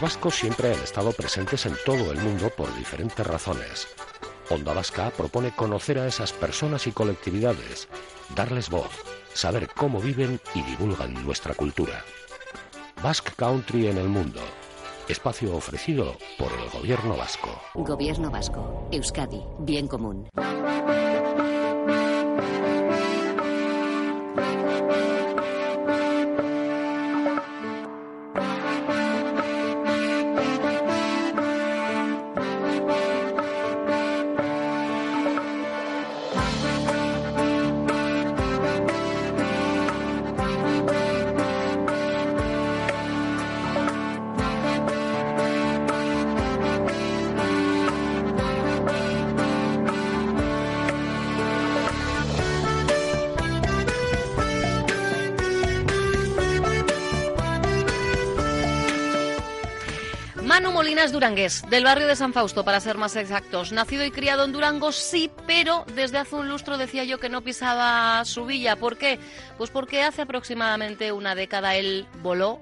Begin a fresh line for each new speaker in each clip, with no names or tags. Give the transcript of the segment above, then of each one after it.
Vascos siempre han estado presentes en todo el mundo por diferentes razones. Onda Vasca propone conocer a esas personas y colectividades, darles voz, saber cómo viven y divulgan nuestra cultura. Basque Country en el mundo. Espacio ofrecido por el Gobierno Vasco.
Gobierno Vasco. Euskadi. Bien común.
Molinas Durangués, del barrio de San Fausto, para ser más exactos. Nacido y criado en Durango, sí, pero desde hace un lustro decía yo que no pisaba su villa. ¿Por qué? Pues porque hace aproximadamente una década él voló.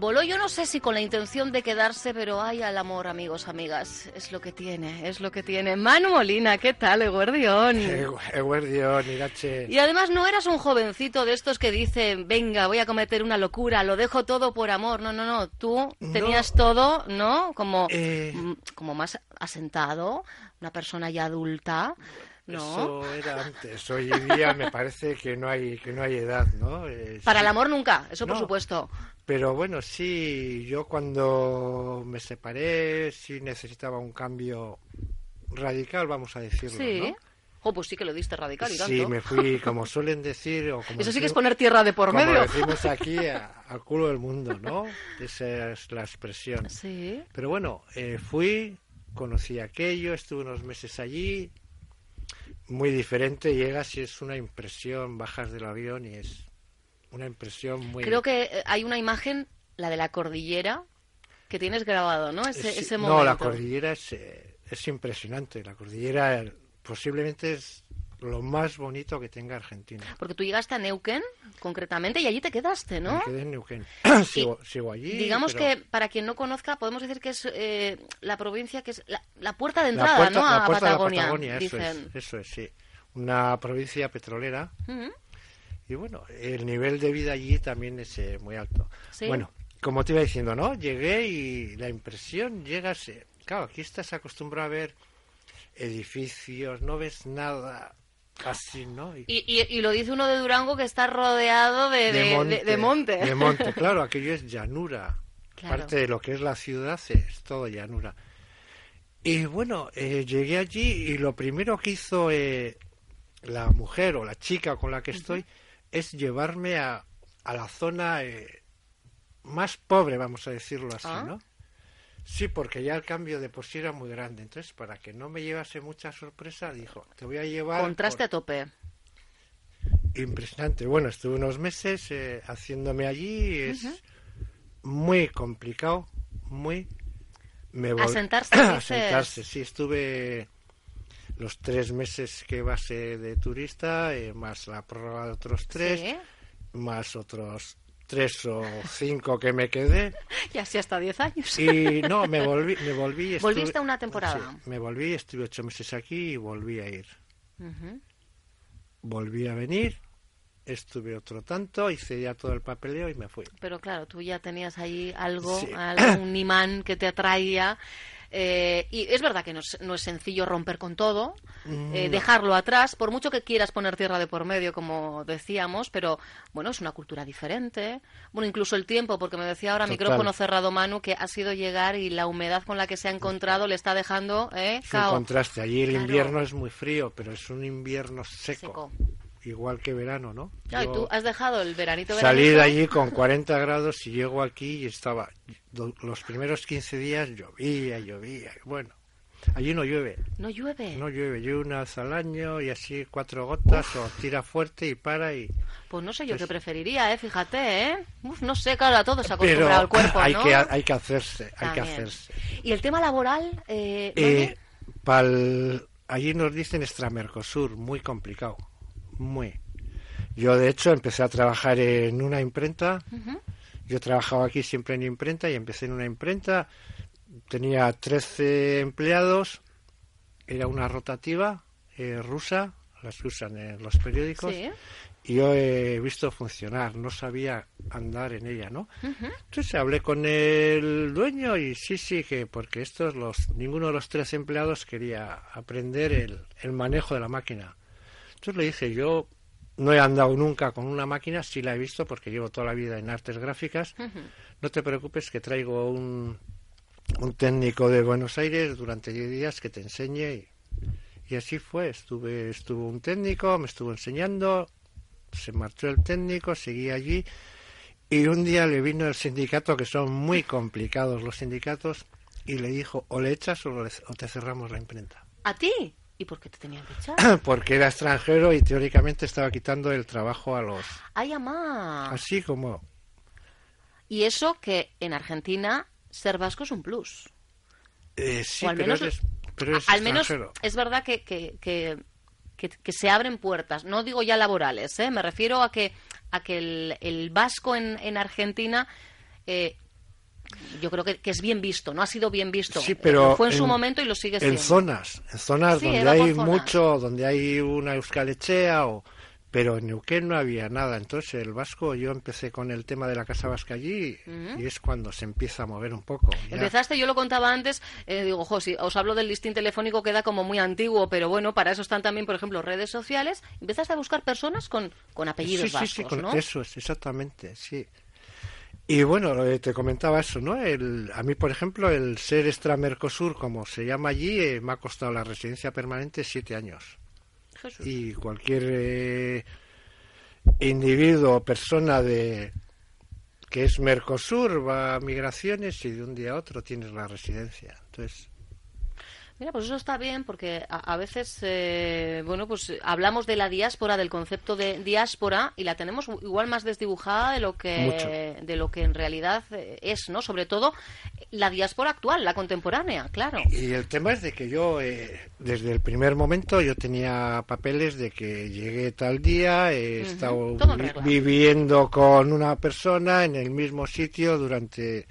Voló, yo no sé si con la intención de quedarse, pero ay, al amor, amigos, amigas. Es lo que tiene, es lo que tiene. Manu Molina, ¿qué tal, Eguardión?
Eguardión, Irache.
Y además no eras un jovencito de estos que dicen, venga, voy a cometer una locura, lo dejo todo por amor. No, no, no. Tú tenías todo, ¿no? Como,
Eh.
mm, como más asentado, una persona ya adulta. ¿No?
Eso era antes. Hoy en día me parece que no hay que no hay edad, ¿no? Eh,
Para
sí.
el amor nunca, eso por supuesto.
Pero bueno, sí, yo cuando me separé sí necesitaba un cambio radical, vamos a decirlo,
Sí.
¿no?
Oh, pues sí que lo diste radical y tanto.
Sí, me fui, como suelen decir, o como
Eso sí que es poner tierra de por
como
medio.
decimos aquí, al culo del mundo, ¿no? Esa es la expresión.
Sí.
Pero bueno, eh, fui, conocí aquello, estuve unos meses allí, muy diferente, llegas y es una impresión, bajas del avión y es una impresión muy...
Creo que eh, hay una imagen, la de la cordillera, que tienes grabado, ¿no? Ese,
Sí,
ese momento.
No, la cordillera es, eh, es impresionante, la cordillera eh, posiblemente es lo más bonito que tenga Argentina.
Porque tú llegaste a Neuquén, concretamente, y allí te quedaste, ¿no?
Me quedé en Neuquén. sigo, sigo allí.
Digamos
pero
que, para quien no conozca, podemos decir que es eh, la provincia que es la, la puerta de
la
entrada,
puerta-
¿no?
la
A
puerta de la
Patagonia,
Patagonia, eso es, eso es, sí. Una provincia petrolera. Y bueno, el nivel de vida allí también es eh, muy alto.
Sí.
Bueno, como te iba diciendo, ¿no? Llegué y la impresión, llegas, eh, claro, aquí estás acostumbrado a ver edificios, no ves nada así, ¿no? Y-
Y, lo dice uno de Durango que está rodeado de, de- de- de monte.
De monte, claro, aquello es llanura.
Claro.
Parte de lo que es la ciudad es todo llanura. Y bueno, eh, llegué allí y lo primero que hizo eh, la mujer o la chica con la que estoy es llevarme a, a la zona eh, más pobre, vamos a decirlo así,
Ah.
¿no? Sí, porque ya el cambio de por sí era muy grande. Entonces, para que no me llevase mucha sorpresa, dijo, te voy a llevar...
Contraste
por-
a tope.
Impresionante. Bueno, estuve unos meses eh, haciéndome allí. Es muy complicado, muy. Me vol-
Asentarse.
Asentarse, sí. Estuve los tres meses que base de turista, eh, más la prórroga de otros tres,
Sí.
más otros tres o cinco que me quedé.
Y así hasta 10 años.
Y no, me volví. Me volví estuve-
Volviste una temporada.
Sí, me volví, estuve ocho meses aquí y volví a ir.
Ujú.
volví a venir, estuve otro tanto, hice ya todo el papeleo y me fui.
Pero claro, tú ya tenías ahí algo,
Sí.
algún imán que te atraía. Eh, y es verdad que no es, no es sencillo romper con todo, eh,
No.
dejarlo atrás, por mucho que quieras poner tierra de por medio, como decíamos, pero bueno, es una cultura diferente. Bueno, incluso el tiempo, porque me decía ahora,
Total.
micrófono cerrado, Manu, que ha sido llegar y la humedad con la que se ha encontrado le está dejando, ¿eh?
Es un
Cao.
contraste. Allí el
Claro.
invierno es muy frío, pero es un invierno seco,
Seco.
Igual que verano, ¿no?
Claro,
Yo
y tú has dejado el veranito
salí
veranito.
de allí con 40 grados y llego aquí y estaba... Los primeros 15 días llovía, llovía. Bueno, allí no llueve.
No llueve.
No llueve, llueve una vez al año y así cuatro gotas o tira fuerte y para y...
Pues no sé yo
Pues-
qué preferiría, ¿eh? Fíjate, ¿eh? Uf, no sé, claro, a todo se acostumbrado el cuerpo,
hay,
¿no?
que, hay que hacerse, hay que hacerse.
¿Y el tema laboral? Eh,
Eh, pa'l- allí nos dicen extramercosur, muy complicado, muy. Yo de hecho empecé a trabajar en una imprenta. Yo trabajaba aquí siempre en imprenta y empecé en una imprenta. Tenía 13 empleados. Era una rotativa eh, rusa, las que usan en los periódicos.
Sí.
Y yo he visto funcionar, no sabía andar en ella, ¿no? Entonces hablé con el dueño y sí, sí, que porque estos, los, ninguno de los tres empleados quería aprender el, el manejo de la máquina. Entonces le dije, yo no he andado nunca con una máquina, sí la he visto porque llevo toda la vida en artes gráficas. No te preocupes que traigo un, un técnico de Buenos Aires durante 10 días que te enseñe. Y, y así fue, estuve, estuvo un técnico, me estuvo enseñando, se marchó el técnico, seguí allí y un día le vino el sindicato, que son muy complicados los sindicatos, y le dijo, o le echas o, le- o te cerramos la imprenta.
¿A ti? ¿Y por qué te tenían que echar?
Porque era extranjero y teóricamente estaba quitando el trabajo a los...
¡Ay, amá!
Así como...
Y eso que en Argentina ser vasco es un plus.
eh, sí,
O al
pero
menos-
eres, pero eres
Al menos es verdad que, que, que, que- que se abren puertas. No digo ya laborales, ¿eh? me refiero a que, a que el, el vasco en, en Argentina eh, yo creo que, que es bien visto, no ha sido bien visto.
Sí, pero
fue en, su
en-
momento y lo sigue
En
siendo.
zonas, en zonas
Sí,
donde hay
zonas.
mucho, donde hay una euskalechea o... Pero en Neuquén no había nada. Entonces el vasco, yo empecé con el tema de la Casa Vasca allí y es cuando se empieza a mover un poco. Ya-
Empezaste, yo lo contaba antes, eh, digo, jo, si os hablo del listín telefónico queda como muy antiguo, pero bueno, para eso están también, por ejemplo, redes sociales. Empezaste a buscar personas con, con apellidos
sí, sí,
vascos,
sí, con-
¿no?
eso es, exactamente, sí. Y bueno, eh, te comentaba eso, ¿no? El, a mí, por ejemplo, el ser extra Mercosur, como se llama allí, eh, me ha costado la residencia permanente siete años.
Jesús.
Y cualquier eh, individuo o persona de que es Mercosur va a migraciones y de un día a otro tienes la residencia. Entonces,
Mira, pues eso está bien porque a, a veces, eh, bueno, pues hablamos de la diáspora, del concepto de diáspora y la tenemos igual más desdibujada de lo que de lo que en realidad eh, es, ¿no? Sobre todo la diáspora actual, la contemporánea, claro.
Y el tema es de que yo, eh, desde el primer momento, yo tenía papeles de que llegué tal día, he estado vi- viviendo con una persona en el mismo sitio durante,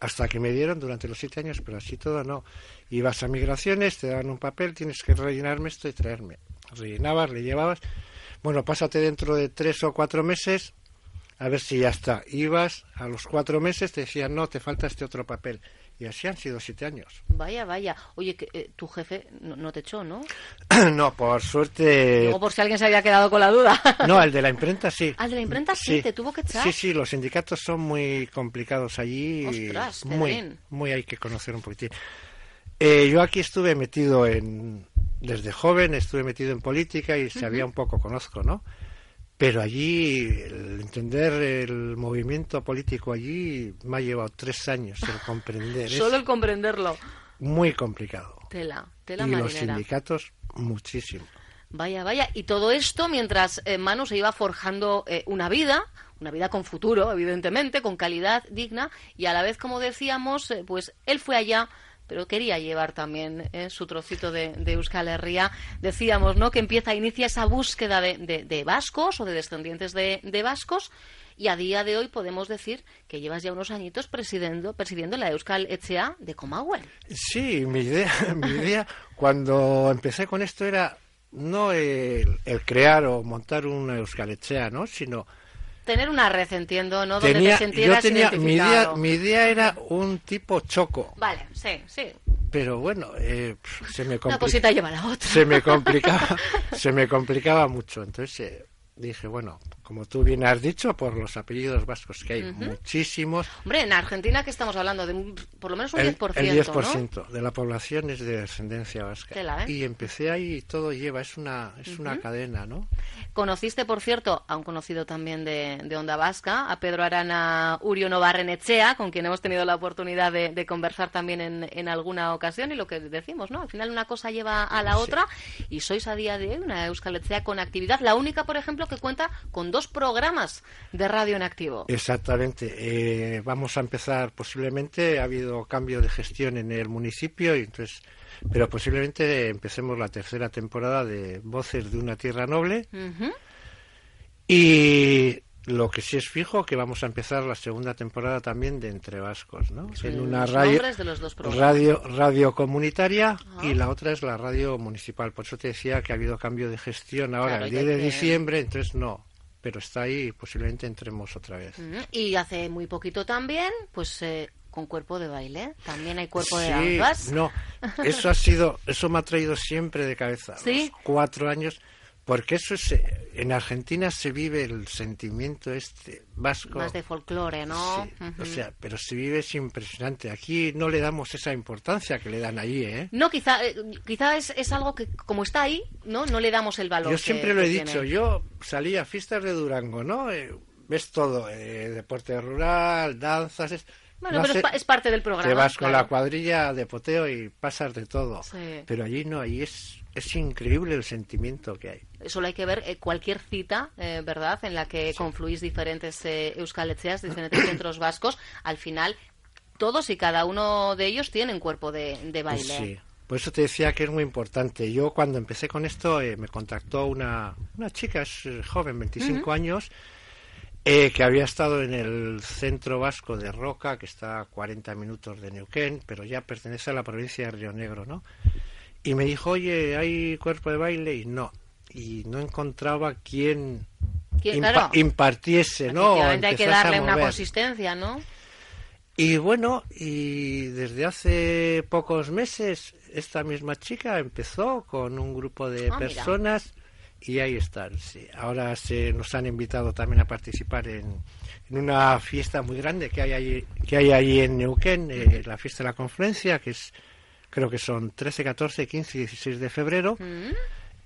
hasta que me dieron durante los siete años, pero así todo no. Ibas a migraciones, te daban un papel, tienes que rellenarme esto y traerme. Rellenabas, le llevabas. Bueno, pásate dentro de tres o cuatro meses, a ver si ya está. Ibas, a los cuatro meses te decían, no, te falta este otro papel. Y así han sido siete años.
Vaya, vaya. Oye, que, eh, tu jefe no, no te echó, ¿no?
no, por suerte.
Digo, por si alguien se había quedado con la duda.
No, el de la imprenta sí.
Al de la imprenta sí, te tuvo que echar.
Sí, sí, los sindicatos son muy complicados allí. y
Ostras,
muy, muy hay que conocer un poquitín. Eh, yo aquí estuve metido en. Desde joven estuve metido en política y sabía un poco, conozco, ¿no? Pero allí, el entender el movimiento político allí me ha llevado tres años el comprender.
Solo el comprenderlo.
muy complicado.
Tela, tela
y los sindicatos, muchísimo.
Vaya, vaya. Y todo esto mientras eh, Manu se iba forjando eh, una vida, una vida con futuro, evidentemente, con calidad digna, y a la vez, como decíamos, eh, pues él fue allá, pero quería llevar también eh, su trocito de, de Euskal Herria. Decíamos, ¿no?, que empieza, inicia esa búsqueda de, de- de vascos o de descendientes de, vascos, y a día de hoy podemos decir que llevas ya unos añitos presidiendo, presidiendo la Euskal Echea de Comahue.
Sí, mi idea, mi idea cuando empecé con esto era no el, crear o montar una Euskalechea, ¿no? Sino
Tener una red, entiendo, ¿no?, donde
tenía,
te sintieras
yo tenía mi idea,
identificado.
mi idea era un tipo choco,
Vale, sí, sí.
pero bueno, eh, se me
Una
complica-
cosita lleva la otra.
se me complicaba, se me complicaba mucho, entonces eh, dije bueno, como tú bien has dicho, por los apellidos vascos que hay muchísimos,
Hombre, en Argentina que estamos hablando de un- por lo menos un
el,
10%,
el 10%
¿no?
de la población es de descendencia vasca.
Tela, ¿eh?
Y empecé ahí y todo lleva, es una, es una cadena, ¿no?
Conociste, por cierto, a un conocido también de, de Onda Vasca, a Pedro Arana Urio Novarrenechea, con quien hemos tenido la oportunidad de, de conversar también en, en alguna ocasión, y lo que decimos, ¿no? Al final una cosa lleva a la otra, y sois a día de hoy una Euskalechea con actividad, la única, por ejemplo, que cuenta con dos programas de radio en activo.
Exactamente. Eh, vamos a empezar posiblemente. Ha habido cambio de gestión en el municipio, y entonces, pero posiblemente empecemos la tercera temporada de Voces de una Tierra Noble. Y Lo que sí es fijo que vamos a empezar la segunda temporada también de Entre Vascos, ¿no? En una radio,
nombres de los dos programas.
radio, radio comunitaria
Ah.
y la otra es la radio municipal. Por eso te decía que ha habido cambio de gestión ahora,
Claro,
el
y
10 de
que-
diciembre, entonces no. Pero está ahí y posiblemente entremos otra vez.
Y hace muy poquito también, pues eh, con cuerpo de baile. También hay cuerpo de danzas.
no, eso ha sido, eso me ha traído siempre de cabeza.
¿Sí?
Los cuatro años, porque eso es, eh, en Argentina se vive el sentimiento este vasco.
Más de folclore, ¿no?
Sí. O sea, pero se vive es impresionante. Aquí no le damos esa importancia que le dan allí, ¿eh?
No, quizá, eh, quizá es, es algo que, como está ahí, ¿no? No le damos el valor.
Yo
que-
siempre lo he dicho,
tiene.
yo salí a fiestas de Durango, ¿no? Eh, ves todo, eh, deporte rural, danzas... es-
Bueno,
no
pero es, parte del programa.
Te vas con
claro.
la cuadrilla de poteo y pasas de todo.
Sí.
Pero allí no, allí es, es increíble el sentimiento que hay.
Solo hay que ver eh, cualquier cita, eh, ¿verdad?, en la que confluís diferentes eh, diferentes centros vascos. Al final, todos y cada uno de ellos tienen cuerpo de, de baile.
Sí. Por eso te decía que es muy importante. Yo cuando empecé con esto eh, me contactó una, una chica, es eh, joven, 25 años, eh, que había estado en el centro vasco de Roca, que está a 40 minutos de Neuquén, pero ya pertenece a la provincia de Río Negro, ¿no? Y me dijo, oye, ¿hay cuerpo de baile? Y no. Y no encontraba quién
¿Quién-
impa-
claro.
impartiese, ¿no?
Hay que darle una consistencia, ¿no?
Y bueno, y desde hace pocos meses esta misma chica empezó con un grupo de
Ah, mira.
Y ahí están. Sí. Ahora se nos han invitado también a participar en, en una fiesta muy grande que hay allí, que hay allí en Neuquén, eh, la fiesta de la confluencia, que es creo que son 13, 14, 15 y 16 de febrero.
Mm.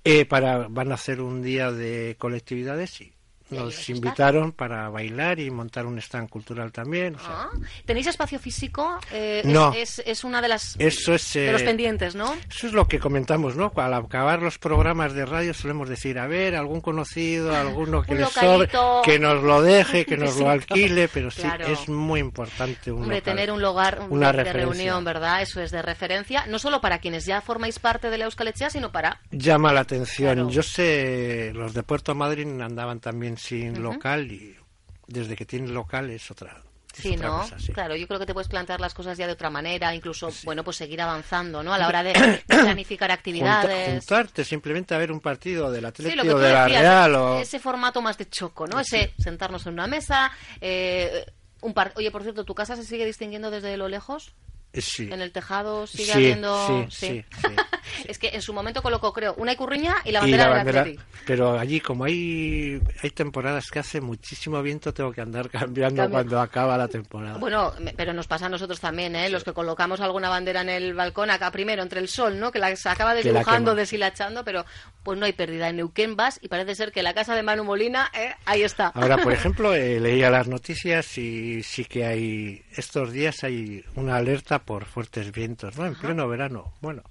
Eh, para van a hacer un día de colectividades y nos invitaron para bailar y montar un stand cultural también. o sea,
Ah. ¿Tenéis espacio físico? Eh, es-
No.
Es, es una de las
Eso es,
de los
eh,
pendientes, ¿no?
Eso es lo que comentamos, ¿no? Al acabar los programas de radio solemos decir, a ver, algún conocido, alguno que le sobre, que nos lo deje, que nos
Sí,
lo alquile, pero sí,
claro.
es muy importante un
Hombre,
local.
tener un lugar un-
Una
de, reunión, ¿verdad? Eso es de referencia, no solo para quienes ya formáis parte de la Euskal sino para...
Llama la atención.
Claro.
Yo sé, los de Puerto Madryn andaban también sin local y desde que tienen local es otra, es
Sí,
otra
¿no?
cosa, sí.
Claro, yo creo que te puedes plantear las cosas ya de otra manera, incluso, bueno, pues seguir avanzando, ¿no? A la hora de, de planificar
Junta-
actividades.
juntarte simplemente a ver un partido del
Sí,
Atlético
que tú
de la
decías,
Real o...
ese formato más de choco, ¿no? Ese sentarnos en una mesa, eh, un par... Oye, por cierto, ¿tu casa se sigue distinguiendo desde lo lejos?
Sí.
En el tejado sigue
Sí,
habiendo...
sí,
es que en su momento colocó, creo, una icurriña y la
y
bandera
la
del
bandera,
Atleti.
pero allí como hay hay temporadas que hace muchísimo viento tengo que andar cambiando
Cambio.
cuando acaba la temporada
Bueno, pero nos pasa a nosotros también, ¿eh? Los que colocamos alguna bandera en el balcón acá primero entre el sol, ¿no? Que la se acaba
la quema.
deshilachando, pero pues no hay pérdida. En Neuquén vas y parece ser que la casa de Manu Molina, ¿eh? Ahí está.
ahora por ejemplo eh, leía las noticias y sí que hay estos días hay una alerta por fuertes vientos no en pleno verano bueno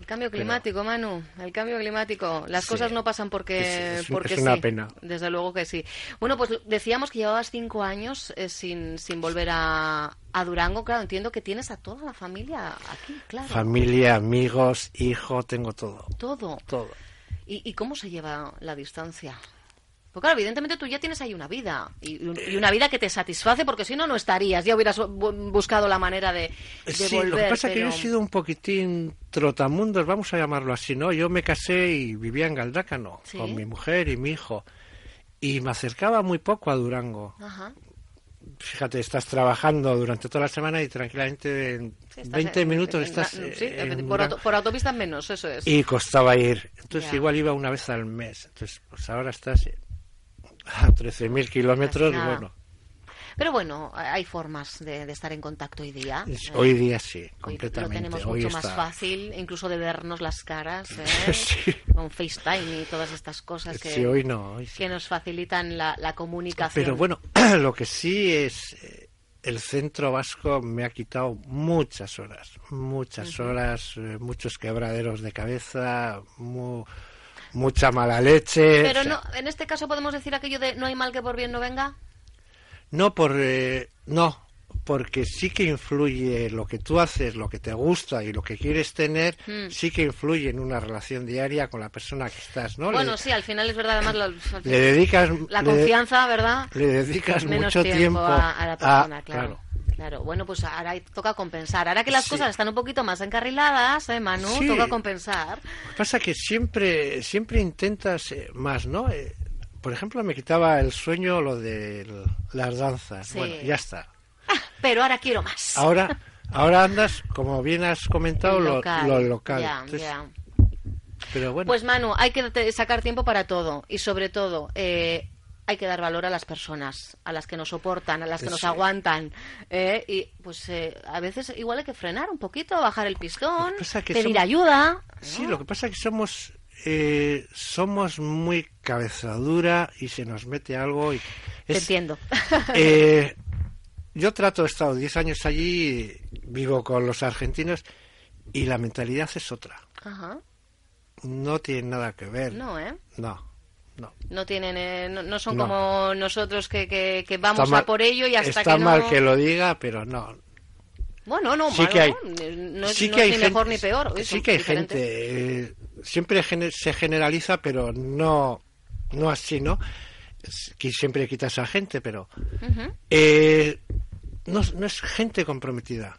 El cambio climático, Manu, el cambio climático. Las
Sí.
cosas no pasan porque,
Es- es-
porque
es una
sí.
pena.
Desde luego que sí. Bueno, pues decíamos que llevabas cinco años eh, sin, sin volver a, a Durango. Claro, entiendo que tienes a toda la familia aquí, claro.
familia amigos hijo tengo todo
Todo.
todo
¿Y, y cómo se lleva la distancia? Porque claro, evidentemente tú ya tienes ahí una vida y, y una vida que te satisface porque si no, no estarías, ya hubieras bu- buscado la manera de, de
Sí,
volver.
lo que pasa es que yo he sido un poquitín trotamundos, vamos a llamarlo así, ¿no? Yo me casé y vivía en Galdácano
Sí.
con mi mujer y mi hijo. Y me acercaba muy poco a Durango.
Ajá.
Fíjate, estás trabajando durante toda la semana y tranquilamente en
Sí, estás
20
en-
minutos
en-
estás
en-
eh,
sí,
en
por, auto- por autopistas menos, eso es.
Y costaba ir. Entonces igual iba una vez al mes. Entonces, pues ahora estás eh, a 13.000 kilómetros, bueno.
Pero bueno, hay formas de, de estar en contacto hoy día. Eh,
Hoy día sí,
hoy
completamente.
Lo tenemos
Hoy
mucho más fácil, incluso de vernos las caras, ¿eh?
Sí.
con FaceTime y todas estas cosas que,
Sí, hoy no. hoy sí.
que nos facilitan la, la comunicación.
Pero bueno, lo que sí es eh, el centro vasco me ha quitado muchas horas, muchas horas, muchos quebraderos de cabeza, mucha mala leche.
Pero no, en este caso podemos decir aquello de no hay mal que por bien no venga.
no por eh, no porque sí que influye lo que tú haces, lo que te gusta y lo que quieres tener,
Mm.
sí que influye en una relación diaria con la persona que estás, ¿no?
Bueno,
le,
sí, al final es verdad, además
le dedicas
la
le-
confianza, ¿verdad?
le dedicas
Menos
mucho
tiempo,
tiempo
a, a la persona, claro. Claro, bueno, pues ahora toca compensar. Ahora que las
Sí.
cosas están un poquito más encarriladas, ¿eh, Manu?
Sí.
Toca compensar.
Pasa que siempre, siempre intentas eh, más, ¿no? Eh, por ejemplo, me quitaba el sueño lo de las danzas.
Sí.
Bueno, ya está.
Pero ahora quiero más.
Ahora, ahora andas, como bien has comentado,
El
lo
local.
lo local. Entonces. Pero bueno,
Pues Manu, hay que sacar tiempo para todo y sobre todo eh, hay que dar valor a las personas, a las que nos soportan, a las que nos aguantan. eh, y pues eh, a veces igual hay que frenar un poquito, bajar el pistón, pedir
somos-
ayuda.
sí, lo que pasa es que somos eh, somos muy cabezadura y se nos mete algo y
Te entiendo.
Eh, yo trato, he estado 10 años allí, vivo con los argentinos y la mentalidad es otra.
Ajá.
No tiene nada que ver.
No, ¿eh?
No, no.
No tienen, eh, no, no son
No.
como nosotros que, que, que vamos
mal-
a por ello y hasta
está
que no...
mal que lo diga, pero no.
Bueno, no,
Sí
malo,
que hay,
no, es,
sí que
es
hay
ni
gente,
mejor ni peor.
sí que hay
diferentes.
gente. eh, siempre se generaliza, pero no, no así, ¿no? Que siempre quitas a gente, pero eh, no, no es gente comprometida.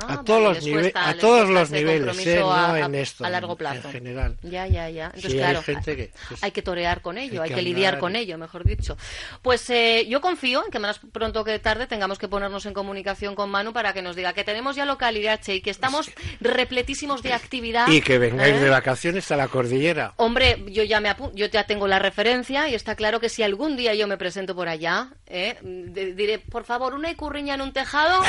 Ah,
a todos
vale,
los
cuesta-
a todos los niveles, ¿eh? no
a-
en esto,
a largo plazo.
en general.
Ya, ya, ya. Entonces,
Sí, hay
claro,
gente que- pues,
hay que torear con ello, hay
hay
que, lidiar con ello, mejor dicho. Pues eh, yo confío en que más pronto que tarde tengamos que ponernos en comunicación con Manu para que nos diga que tenemos ya localidad, Che, y que estamos repletísimos de actividad.
Y que vengáis
¿eh?
de vacaciones a la cordillera.
Hombre, yo ya me yo ya tengo la referencia y está claro que si algún día yo me presento por allá, ¿eh? diré, por favor, una icurriña en un tejado,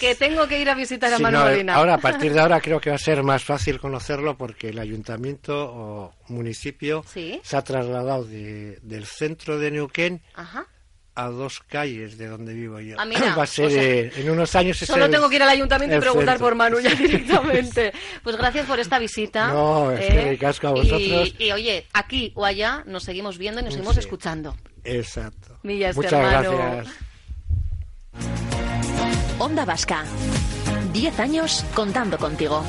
que tengo que ir a visitar a
Sí,
Manu
no,
Molina.
ahora, a partir de ahora, creo que va a ser más fácil conocerlo porque el ayuntamiento o municipio
Sí.
se ha trasladado de- del centro de Neuquén
Ajá.
a dos calles de donde vivo yo.
Ah, mira,
va a ser,
o sea,
eh, en unos años...
Solo
el-
tengo que ir al ayuntamiento y preguntar
centro.
por Manu ya directamente. Pues gracias por esta visita.
No, es que ricasco a vosotros.
Y, y, oye, aquí o allá nos seguimos viendo y nos seguimos
Sí.
escuchando.
Exacto. Muchas
hermano.
gracias.
Onda Vasca. 10 años contando contigo.